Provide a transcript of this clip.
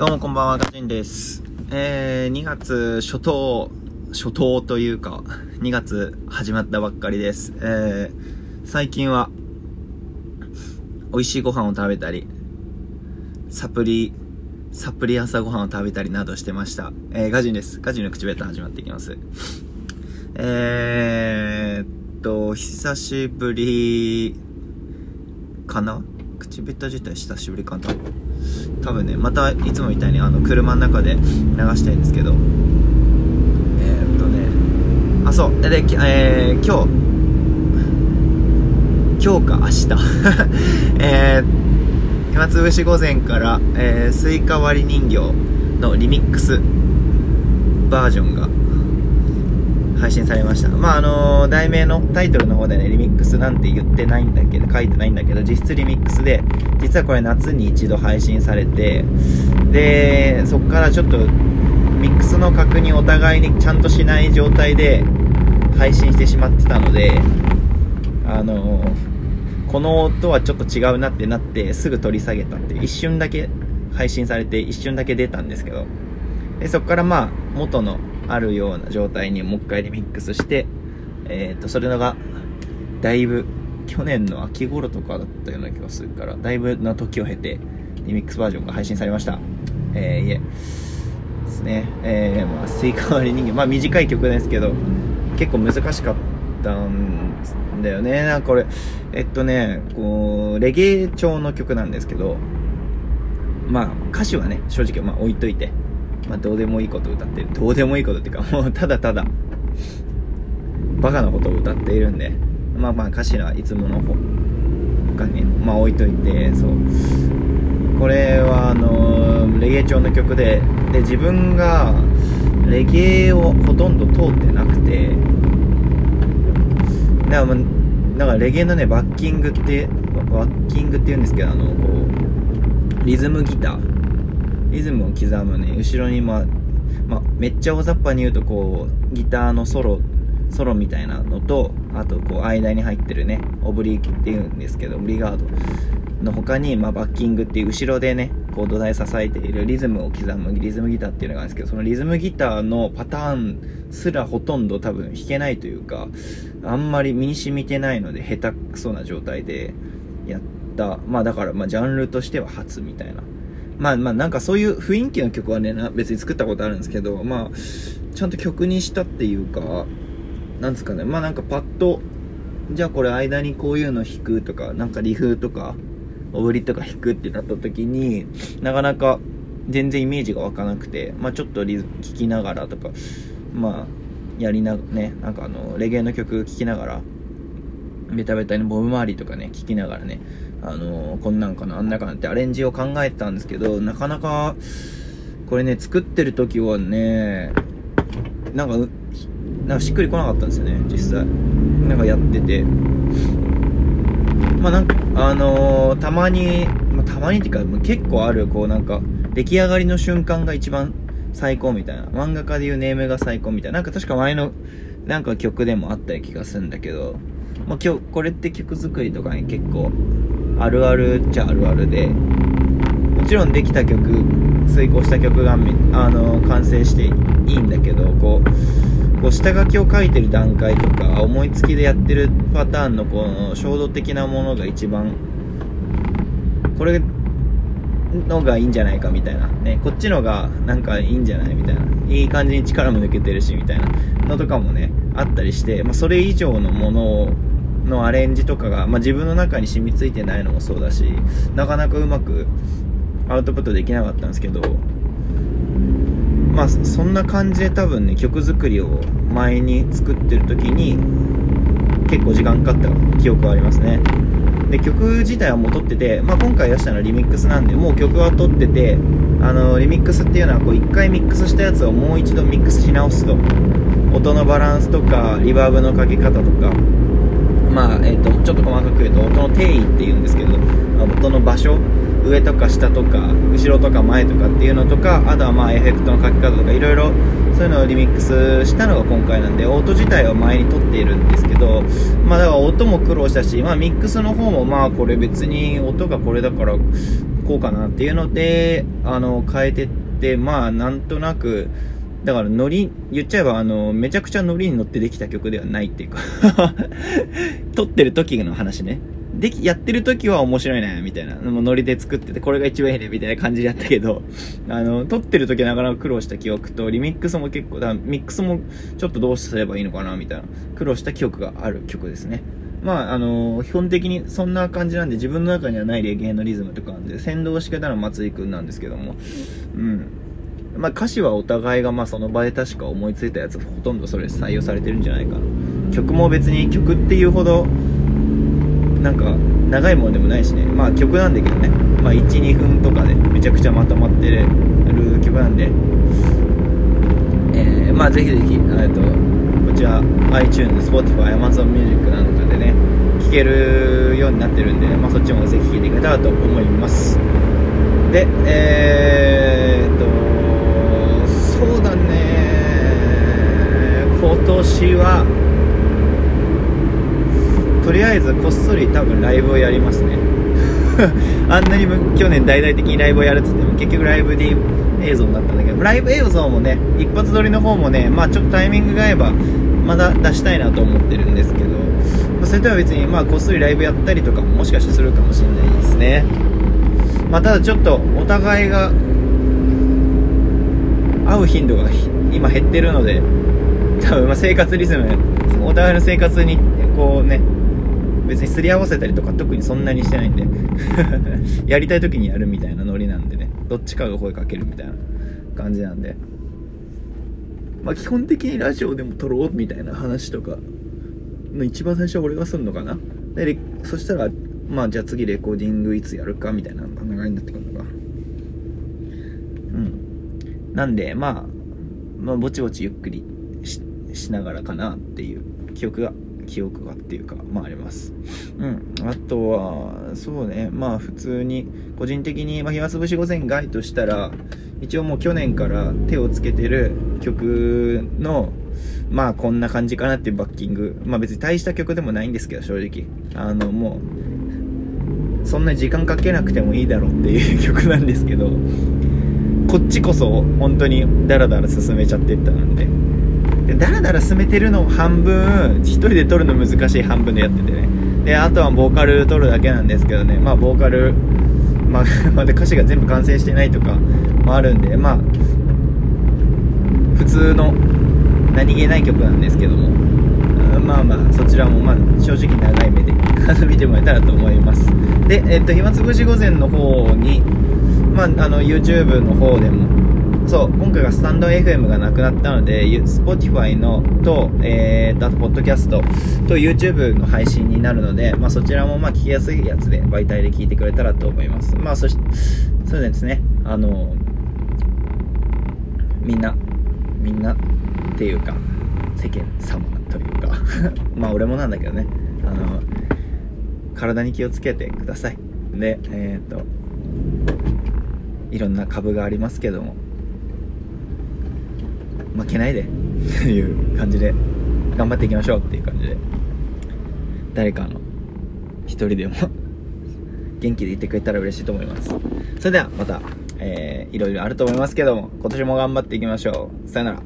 どうもこんばんは、ガジンです。えー、2月初頭、初頭というか、2月始まったばっかりです。えー、最近は、美味しいご飯を食べたり、サプリ、サプリ朝ご飯を食べたりなどしてました。えー、ガジンです。ガジンの口ベタ始まっていきます。えーっと、久しぶりかな？口ベタ自体久しぶりかな？多分ねまたいつもみたいにあの車の中で流したいんですけど。えー、っとね。あそう。で、えー、今日。今日か明日。えー、暇つぶし午前から、えー、スイカ割り人形のリミックスバージョンが配信されました。まあ、あの題名のタイトルの方でね、リミックスなんて言ってないんだけど、書いてないんだけど、実質リミックスで、実はこれ夏に一度配信されて、で、そっからちょっと、ミックスの確認お互いにちゃんとしない状態で配信してしまってたので、あのこの音はちょっと違うなってなって、すぐ取り下げたって、一瞬だけ配信されて、一瞬だけ出たんですけど、でそこからまあ、元のあるような状態にもう一回リミックスして、えっ、と、それのが、だいぶ、去年の秋頃とかだったような気がするから、だいぶな時を経て、リミックスバージョンが配信されました。えー、いえ。ですね。えー、まあ、スイカ割り人形、まあ短い曲ですけど、結構難しかったんだよね。なんかこれ、えっとね、こう、レゲエ調の曲なんですけど、まあ、歌詞はね、正直まあ置いといて、まあ、どうでもいいこと歌ってる。どうでもいいことっていうか、もうただただ、バカなことを歌っているんで、まあまあ歌詞はいつもの方他に、まあ置いといて、そう。これはあのレゲエ調の曲で、で、自分がレゲエをほとんど通ってなくて、だから、だからレゲエのね、バッキングって、バッキングって言うんですけど、あの、こう、リズムギター。リズムを刻むね、後ろにまあ、まあ、めっちゃ大雑把に言うとこう、ギターのソロ、ソロみたいなのと、あとこう、間に入ってるね、オブリーキって言うんですけど、オブリガードの他に、まあ、バッキングっていう後ろでね、こう土台支えているリズムを刻むリズムギターっていうのがあるんですけど、そのリズムギターのパターンすらほとんど多分弾けないというか、あんまり身に染みてないので下手くそな状態でやった。まあだから、まあジャンルとしては初みたいな。まあまあなんかそういう雰囲気の曲はね、別に作ったことあるんですけど、まあ、ちゃんと曲にしたっていうか、なんですかね、まあなんかパッと、じゃあこれ間にこういうの弾くとか、なんかリフとか、オブリとか弾くってなった時に、なかなか全然イメージが湧かなくて、まあちょっとリズム聴きながらとか、まあ、やりな、ね、なんかあの、レゲエの曲聴きながら、ベタベタにボブ周りとかね、聴きながらね、あのー、こんなんかな、あんなかなってアレンジを考えてたんですけど、なかなか、これね、作ってる時はね、なんか、なんかしっくりこなかったんですよね、実際。なんかやってて。まあなんか、あのー、たまに、まあ、たまにっていうか、結構ある、こうなんか、出来上がりの瞬間が一番最高みたいな。漫画家でいうネームが最高みたいな。なんか確か前の、なんか曲でもあった気がするんだけど、まあ今日、これって曲作りとかに結構、あるあるっちゃあるあるで、もちろんできた曲、遂行した曲が、あの、完成していいんだけど、こう、こう下書きを書いてる段階とか、思いつきでやってるパターンのこの衝動的なものが一番、これのがいいんじゃないかみたいな。ね、こっちのがなんかいいんじゃない？みたいな。いい感じに力も抜けてるし、みたいなのとかもね、あったりして、まあ、それ以上のものを、のアレンジとかが、まあ、自分の中に染みついてないのもそうだしなかなかうまくアウトプットできなかったんですけどまあそんな感じで多分ね曲作りを前に作ってる時に結構時間かかった記憶はありますね。で曲自体はもう撮ってて、まあ、今回出したのはリミックスなんでもう曲は撮っててあのリミックスっていうのはこう1回ミックスしたやつをもう一度ミックスし直すと。音のバランスとかリバーブのかけ方とかまあえーと、ちょっと細かく言うと音の定位っていうんですけど音の場所上とか下とか後ろとか前とかっていうのとかあとはまあエフェクトのかけ方とかいろいろそういうのをリミックスしたのが今回なんで音自体は前に撮っているんですけどまあだから音も苦労したしまあミックスの方もまあこれ別に音がこれだからこうかなっていうので、あの、変えてって、まあ、なんとなく、だからノリ、言っちゃえばあの、めちゃくちゃノリに乗ってできた曲ではないっていうか 撮ってる時の話ね。でき、やってる時は面白いね、みたいな。もうノリで作ってて、これが一番いいね、みたいな感じでやったけど、あの、撮ってる時はなかなか苦労した記憶と、リミックスも結構、だミックスもちょっとどうすればいいのかな、みたいな、苦労した記憶がある曲ですね。まあ、あの、基本的にそんな感じなんで、自分の中にはないレゲエのリズムとかなんで、先導してたのは松井くんなんですけども、うん。まあ、歌詞はお互いがまあその場で確か思いついたやつほとんどそれ採用されてるんじゃないかな。曲も別に曲っていうほどなんか長いものでもないしね。まあ曲なんだけどね。まあ12分とかでめちゃくちゃまとまってる曲なんで。えー、まあぜひぜひえっとこちら iTunes、Spotify、Amazon Music なんかでね聴けるようになってるんで、まあ、そっちもぜひ聴いてくれたらと思います。でえー、今年はとりあえずこっそり多分ライブをやりますね。あんなに去年大々的にライブをやるっつっても結局ライブで映像になったんだけどライブ映像もね一発撮りの方もねまあちょっとタイミングが合えばまだ出したいなと思ってるんですけど、まあ、それとは別にまあこっそりライブやったりとかももしかしてするかもしれないですね。まあただちょっとお互いが会う頻度が今減ってるので 多分ま生活リズムお互いの生活にこうね別にすり合わせたりとか特にそんなにしてないんで。やりたい時にやるみたいなノリなんでね。どっちかが声かけるみたいな感じなんで。まあ基本的にラジオでも撮ろうみたいな話とかの一番最初は俺がすんのかな。でそしたらまあじゃあ次レコーディングいつやるかみたいな考えになってくるのかうん。なんで、まあ、まあ、ぼちぼちゆっくりしながらかなっていう記憶が、記憶がっていうか、まああります。うん。あとは、そうね、まあ普通に、個人的に、まあ、暇つぶし午前外としたら、一応もう去年から手をつけてる曲の、まあこんな感じかなっていうバッキング。まあ別に大した曲でもないんですけど、正直。あの、もう、そんな時間かけなくてもいいだろうっていう曲なんですけど、こっちこそ本当にダラダラ進めちゃってったなんででダラダラ進めてるの半分一人で撮るの難しい半分でやっててね。であとはボーカル撮るだけなんですけどね。まあボーカルまあ、まだ歌詞が全部完成してないとかもあるんでまあ普通の何気ない曲なんですけども。まあまあそちらもま正直長い目で 見てもらえたらと思います。でえっと暇つぶし午前の方にまあ、あの YouTube の方でもそう今回がスタンド FM がなくなったので Spotify のと,、えー、とあとポッドキャストと YouTube の配信になるので、まあ、そちらもまあ聞きやすいやつで媒体で聞いてくれたらと思います。まあそしそうですね。あのみんなみんなっていうか世間様というか まあ俺もなんだけどね。あの体に気をつけてください。でえっ、ー、といろんな株がありますけども。負けないで。っ ていう感じで頑張っていきましょうっていう感じで。誰かの一人でも元気でいてくれたら嬉しいと思います。それではまた、えー、いろいろあると思いますけども今年も頑張っていきましょう。さよなら。